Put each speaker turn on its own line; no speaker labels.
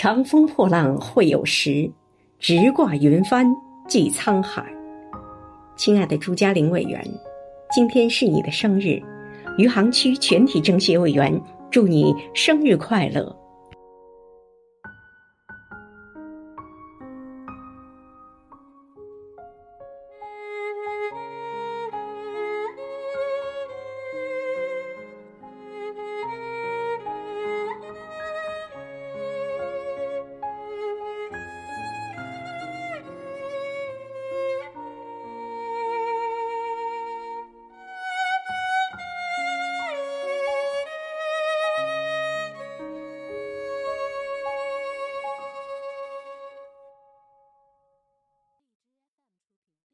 长风破浪会有时，直挂云帆济沧海。亲爱的朱家玲委员，今天是你的生日，余杭区全体政协委员祝你生日快乐！